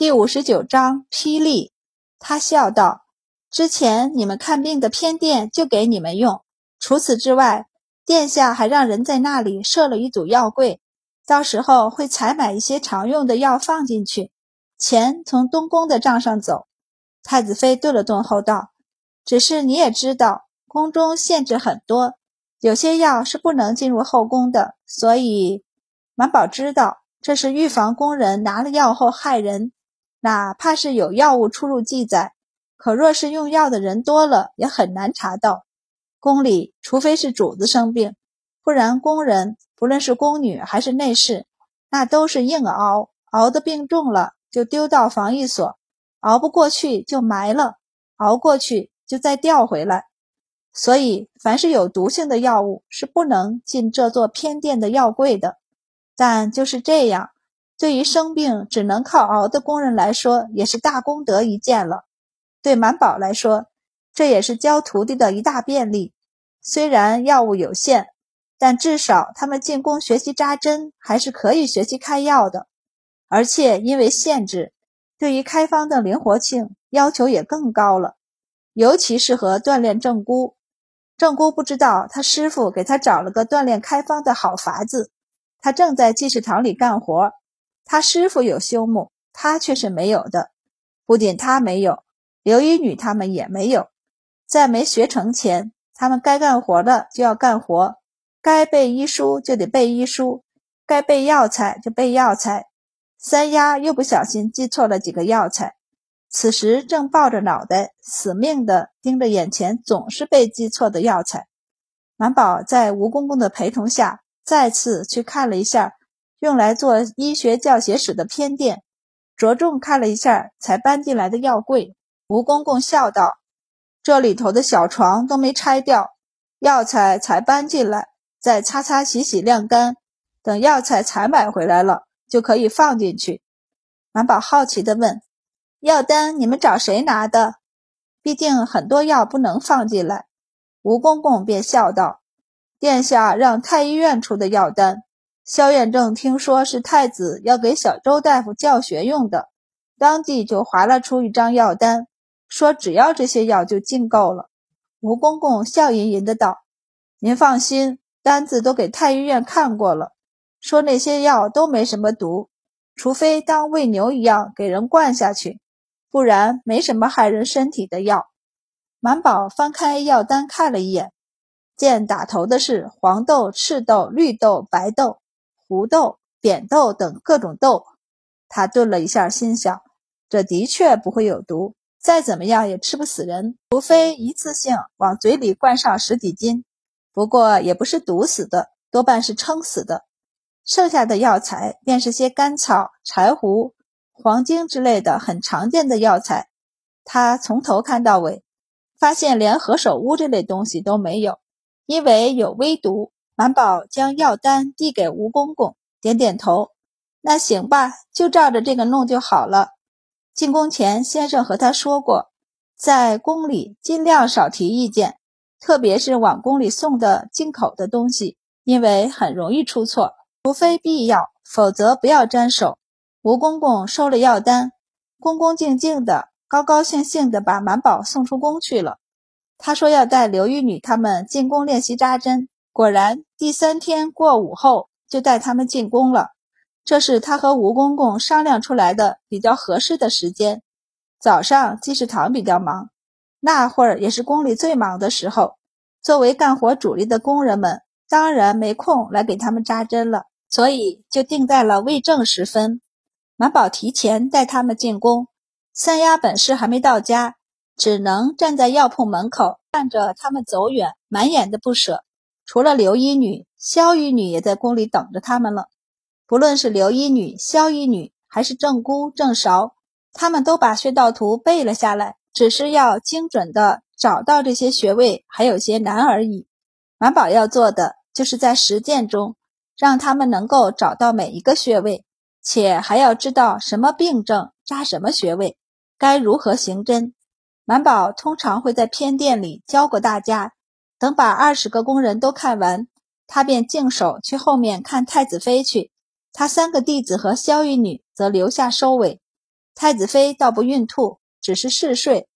第五十九章霹雳。他笑道：“之前你们看病的偏殿就给你们用，除此之外，殿下还让人在那里设了一组药柜，到时候会采买一些常用的药放进去，钱从东宫的账上走。”太子妃顿了顿后道：“只是你也知道，宫中限制很多，有些药是不能进入后宫的，所以满宝知道这是预防宫人拿了药后害人。”哪怕是有药物出入记载，可若是用药的人多了，也很难查到。宫里除非是主子生病，不然宫人不论是宫女还是内侍，那都是硬熬，熬的病重了就丢到防疫所，熬不过去就埋了，熬过去就再调回来。所以，凡是有毒性的药物是不能进这座偏殿的药柜的。但就是这样。对于生病只能靠熬的工人来说，也是大功德一件了。对满宝来说，这也是教徒弟的一大便利。虽然药物有限，但至少他们进宫学习扎针，还是可以学习开药的。而且因为限制，对于开方的灵活性要求也更高了，尤其适合锻炼正姑。正姑不知道他师傅给他找了个锻炼开方的好法子，他正在济世堂里干活。他师傅有修木，他却是没有的。不仅他没有，刘一女他们也没有。在没学成前，他们该干活的就要干活，该背医书就得背医书，该背药材就背药材。三丫又不小心记错了几个药材，此时正抱着脑袋，死命地盯着眼前总是被记错的药材。满宝在吴公公的陪同下，再次去看了一下。用来做医学教学室的偏殿，着重看了一下才搬进来的药柜。吴公公笑道：“这里头的小床都没拆掉，药材才搬进来，再擦擦洗洗晾干，等药材采买回来了就可以放进去。”满宝好奇地问：“药单你们找谁拿的？毕竟很多药不能放进来。”吴公公便笑道：“殿下让太医院出的药单。”萧远正听说是太子要给小周大夫教学用的，当即就划拉出一张药单，说只要这些药就进够了。吴公公笑吟吟的道：“您放心，单子都给太医院看过了，说那些药都没什么毒，除非当喂牛一样给人灌下去，不然没什么害人身体的药。”满宝翻开药单看了一眼，见打头的是黄豆、赤豆、绿豆、白豆。胡豆、扁豆等各种豆，他顿了一下，心想：这的确不会有毒，再怎么样也吃不死人，除非一次性往嘴里灌上十几斤。不过也不是毒死的，多半是撑死的。剩下的药材便是些甘草、柴胡、黄精之类的很常见的药材。他从头看到尾，发现连何首乌这类东西都没有，因为有微毒。满宝将药单递给吴公公，点点头：“那行吧，就照着这个弄就好了。进宫前，先生和他说过，在宫里尽量少提意见，特别是往宫里送的进口的东西，因为很容易出错。除非必要，否则不要沾手。”吴公公收了药单，恭恭敬敬的，高高兴兴的把满宝送出宫去了。他说要带刘玉女他们进宫练习扎针。果然，第三天过午后就带他们进宫了。这是他和吴公公商量出来的比较合适的时间。早上济世堂比较忙，那会儿也是宫里最忙的时候。作为干活主力的工人们，当然没空来给他们扎针了，所以就定在了未正时分。满宝提前带他们进宫，三丫本是还没到家，只能站在药铺门口看着他们走远，满眼的不舍。除了刘一女、萧一女也在宫里等着他们了。不论是刘一女、萧一女，还是郑姑、郑韶，他们都把穴道图背了下来，只是要精准的找到这些穴位，还有些难而已。满宝要做的，就是在实践中让他们能够找到每一个穴位，且还要知道什么病症扎什么穴位，该如何行针。满宝通常会在偏殿里教过大家。等把二十个工人都看完，他便净手去后面看太子妃去。他三个弟子和萧玉女则留下收尾。太子妃倒不孕吐，只是嗜睡，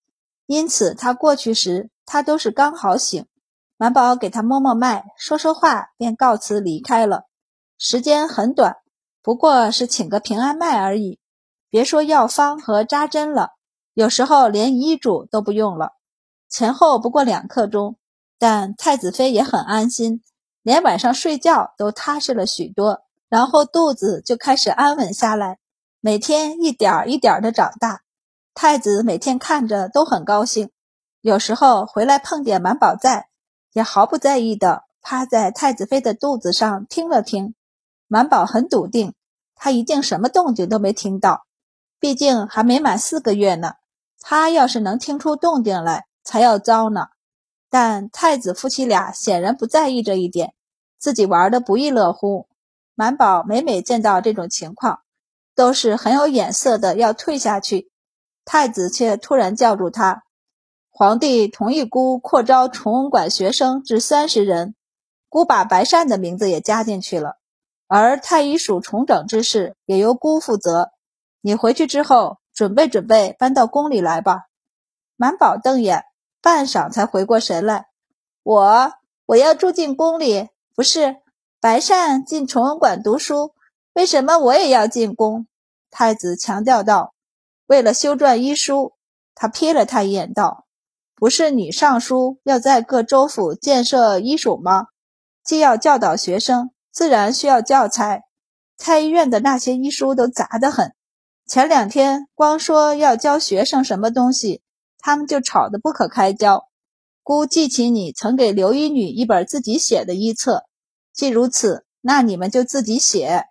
因此他过去时，他都是刚好醒。满宝给他摸摸脉，说说话，便告辞离开了。时间很短，不过是请个平安脉而已。别说药方和扎针了，有时候连医嘱都不用了。前后不过两刻钟，但太子妃也很安心，连晚上睡觉都踏实了许多。然后肚子就开始安稳下来，每天一点一点的长大。太子每天看着都很高兴，有时候回来碰见满宝在。也毫不在意的趴在太子妃的肚子上听了听，满宝很笃定，他一定什么动静都没听到，毕竟还没满四个月呢。他要是能听出动静来，才要糟呢。但太子夫妻俩显然不在意这一点，自己玩的不亦乐乎。满宝每每见到这种情况，都是很有眼色的要退下去，太子却突然叫住他。皇帝同意姑扩招崇文馆学生至三十人，姑把白善的名字也加进去了。而太医署重整之事也由姑负责。你回去之后准备准备搬到宫里来吧。满宝瞪眼，半晌才回过神来：“我我要住进宫里，不是白善进崇文馆读书，为什么我也要进宫？”太子强调道：“为了修撰医书。”他瞥了他一眼，道。不是你上书要在各州府建设医署吗？既要教导学生，自然需要教材。太医院的那些医书都杂得很。前两天光说要教学生什么东西，他们就吵得不可开交。姑记起你曾给刘医女一本自己写的医册，既如此，那你们就自己写。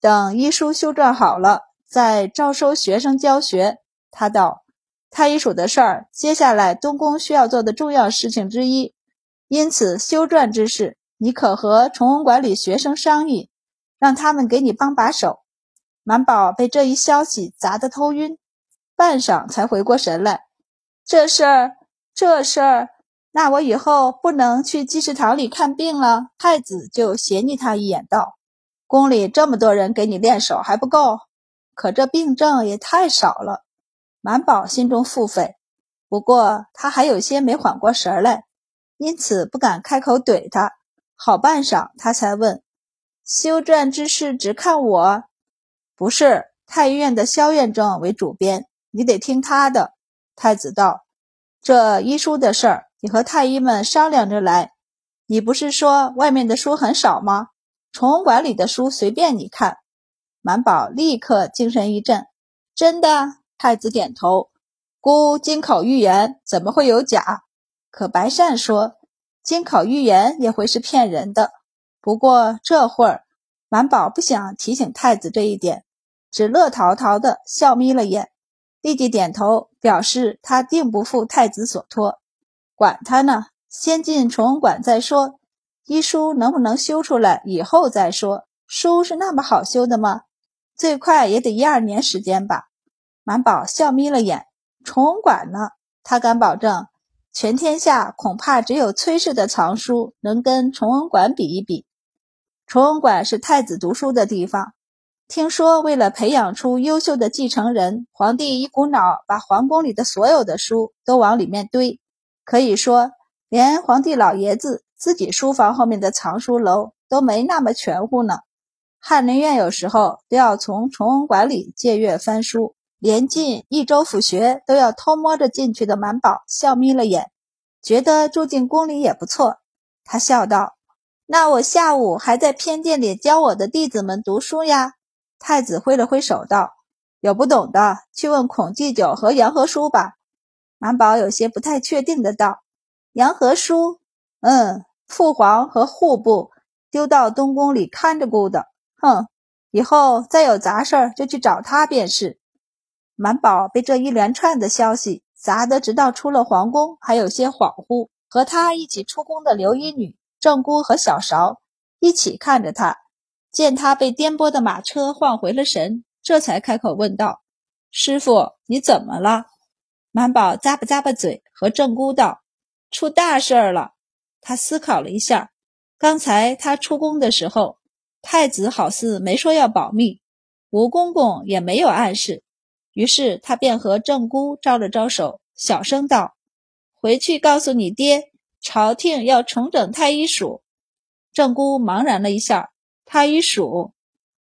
等医书修撰好了，再招收学生教学。他道。太医署的事儿，接下来东宫需要做的重要事情之一，因此修撰之事，你可和崇文馆里学生商议，让他们给你帮把手。满宝被这一消息砸得头晕，半晌才回过神来。这事儿，这事儿，那我以后不能去济世堂里看病了。太子就斜睨他一眼，道：“宫里这么多人给你练手还不够，可这病症也太少了。”满宝心中腹诽，不过他还有些没缓过神来，因此不敢开口怼他。好半晌，他才问：“修撰之事只看我？不是太医院的萧院正为主编，你得听他的。”太子道：“这医书的事儿，你和太医们商量着来。你不是说外面的书很少吗？崇文馆里的书随便你看。”满宝立刻精神一振：“真的？”太子点头，孤金口玉言，怎么会有假？可白善说，金口玉言也会是骗人的。不过这会儿，满宝不想提醒太子这一点，只乐陶陶的笑眯了眼，立即点头表示他定不负太子所托。管他呢，先进崇文馆再说，医书能不能修出来以后再说。书是那么好修的吗？最快也得一二年时间吧。满宝笑眯了眼，崇文馆呢？他敢保证，全天下恐怕只有崔氏的藏书能跟崇文馆比一比。崇文馆是太子读书的地方，听说为了培养出优秀的继承人，皇帝一股脑把皇宫里的所有的书都往里面堆，可以说连皇帝老爷子自己书房后面的藏书楼都没那么全乎呢。翰林院有时候都要从崇文馆里借阅翻书。连进益州府学都要偷摸着进去的满宝笑眯了眼，觉得住进宫里也不错。他笑道：“那我下午还在偏殿里教我的弟子们读书呀。”太子挥了挥手道：“有不懂的，去问孔继久和杨和叔吧。”满宝有些不太确定的道：“杨和叔，嗯，父皇和户部丢到东宫里看着顾的。哼，以后再有杂事儿就去找他便是。”满宝被这一连串的消息砸得，直到出了皇宫还有些恍惚。和他一起出宫的刘一女、正姑和小勺一起看着他，见他被颠簸的马车晃回了神，这才开口问道：“师傅，你怎么了？”满宝咂巴咂巴嘴，和正姑道：“出大事了。”他思考了一下，刚才他出宫的时候，太子好似没说要保密，吴公公也没有暗示。于是他便和郑姑招了招手，小声道：“回去告诉你爹，朝廷要重整太医署。”郑姑茫然了一下，他一数。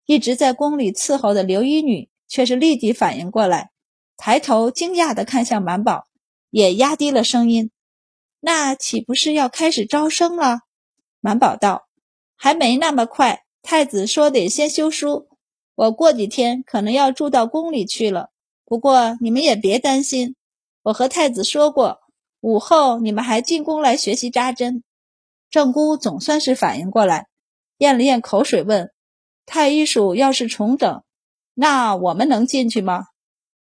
一直在宫里伺候的刘一女却是立即反应过来，抬头惊讶地看向满宝，也压低了声音：“那岂不是要开始招生了？”满宝道：“还没那么快，太子说得先修书，我过几天可能要住到宫里去了。不过你们也别担心，我和太子说过，午后你们还进宫来学习扎针。”郑姑总算是反应过来，咽了咽口水问。太医署要是重整，那我们能进去吗？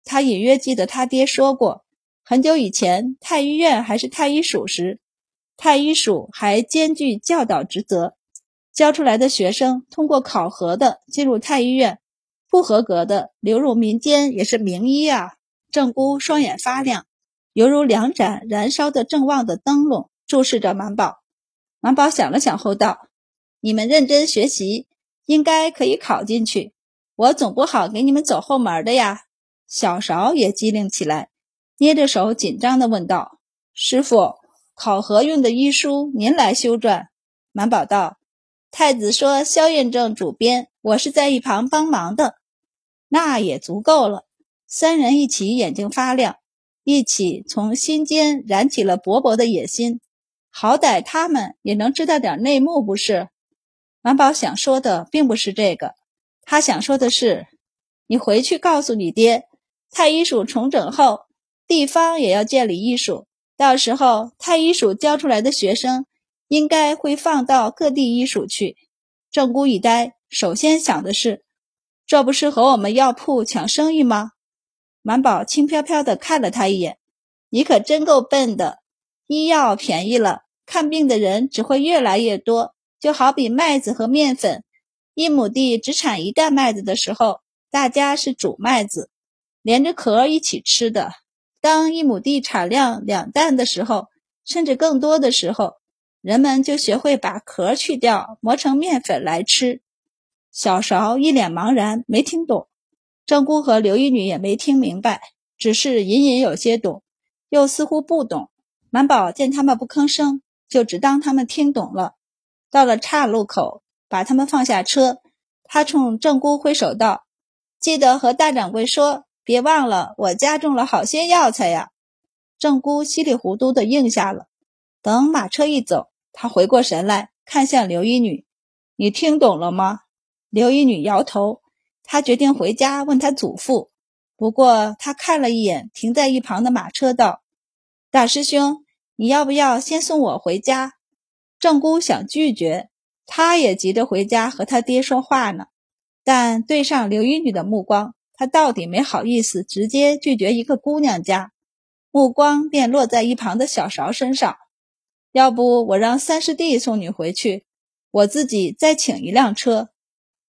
他隐约记得他爹说过，很久以前太医院还是太医署时，太医署还兼具教导职责，教出来的学生通过考核的进入太医院，不合格的流入民间也是名医啊。郑姑双眼发亮，犹如两盏燃烧的正旺的灯笼，注视着满宝。满宝想了想后道：“你们认真学习。”应该可以考进去，我总不好给你们走后门的呀。小勺也机灵起来，捏着手紧张地问道：“师傅，考核用的医书您来修撰？”满宝道：“太子说萧验正主编，我是在一旁帮忙的，那也足够了。”三人一起眼睛发亮，一起从心间燃起了勃勃的野心。好歹他们也能知道点内幕，不是？满宝想说的并不是这个，他想说的是，你回去告诉你爹，太医署重整后，地方也要建立医署，到时候太医署教出来的学生，应该会放到各地医署去。郑姑一呆，首先想的是，这不是和我们药铺抢生意吗？满宝轻飘飘地看了他一眼，你可真够笨的，医药便宜了，看病的人只会越来越多。就好比麦子和面粉，一亩地只产一担麦子的时候，大家是煮麦子，连着壳一起吃的；当一亩地产量两担的时候，甚至更多的时候，人们就学会把壳去掉，磨成面粉来吃。小勺一脸茫然，没听懂；郑姑和刘一女也没听明白，只是隐隐有些懂，又似乎不懂。满宝见他们不吭声，就只当他们听懂了。到了岔路口，把他们放下车，他冲郑姑挥手道：“记得和大掌柜说，别忘了我家种了好些药材呀。”郑姑稀里糊涂的应下了。等马车一走，他回过神来看向刘一女：“你听懂了吗？”刘一女摇头。他决定回家问他祖父。不过他看了一眼停在一旁的马车，道：“大师兄，你要不要先送我回家？”郑姑想拒绝，她也急着回家和他爹说话呢。但对上刘一女的目光，她到底没好意思直接拒绝一个姑娘家，目光便落在一旁的小勺身上。要不我让三师弟送你回去，我自己再请一辆车。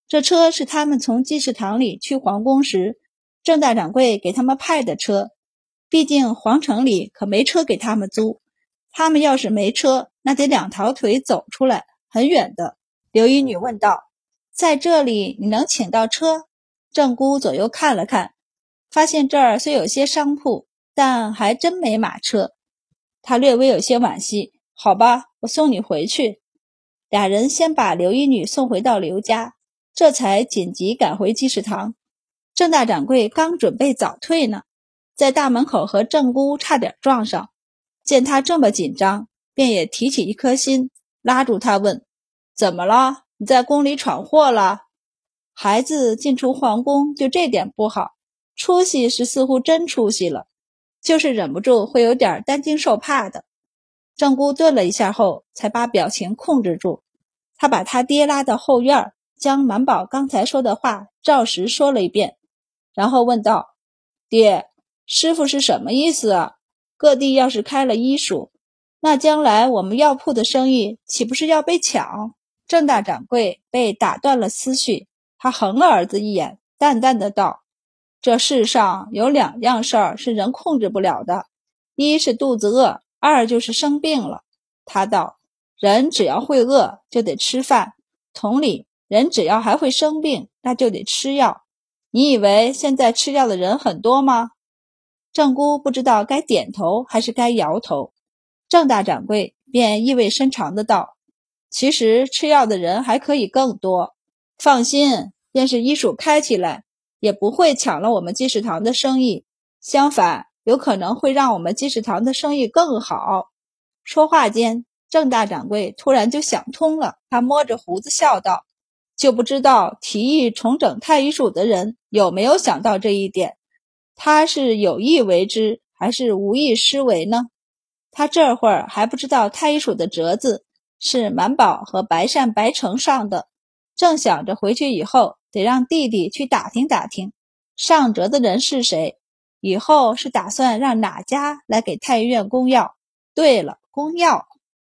这车是他们从济世堂里去皇宫时，郑大掌柜给他们派的车。毕竟皇城里可没车给他们租。他们要是没车，那得两条腿走出来，很远的。刘一女问道：“在这里你能请到车？”郑姑左右看了看，发现这儿虽有些商铺，但还真没马车。她略微有些惋惜。好吧，我送你回去。俩人先把刘一女送回到刘家，这才紧急赶回记事堂。郑大掌柜刚准备早退呢，在大门口和郑姑差点撞上。见他这么紧张，便也提起一颗心，拉住他问：“怎么了？你在宫里闯祸了？孩子进出皇宫就这点不好？出息是似乎真出息了，就是忍不住会有点担惊受怕的。”郑姑顿了一下后，才把表情控制住。他把他爹拉到后院，将满宝刚才说的话照实说了一遍，然后问道：“爹，师傅是什么意思啊？”各地要是开了医署，那将来我们药铺的生意岂不是要被抢？郑大掌柜被打断了思绪，他横了儿子一眼，淡淡的道：“这世上有两样事儿是人控制不了的，一是肚子饿，二就是生病了。”他道：“人只要会饿，就得吃饭；同理，人只要还会生病，那就得吃药。你以为现在吃药的人很多吗？郑姑不知道该点头还是该摇头。郑大掌柜便意味深长的道：“其实吃药的人还可以更多。放心，便是医署开起来，也不会抢了我们济世堂的生意。相反，有可能会让我们济世堂的生意更好。”说话间，郑大掌柜突然就想通了，他摸着胡子笑道。就不知道提议重整太医署的人有没有想到这一点，他是有意为之还是无意施为呢？他这会儿还不知道太医署的折子是满宝和白善白成上的，正想着回去以后得让弟弟去打听打听上折的人是谁，以后是打算让哪家来给太医院供药。对了，供药。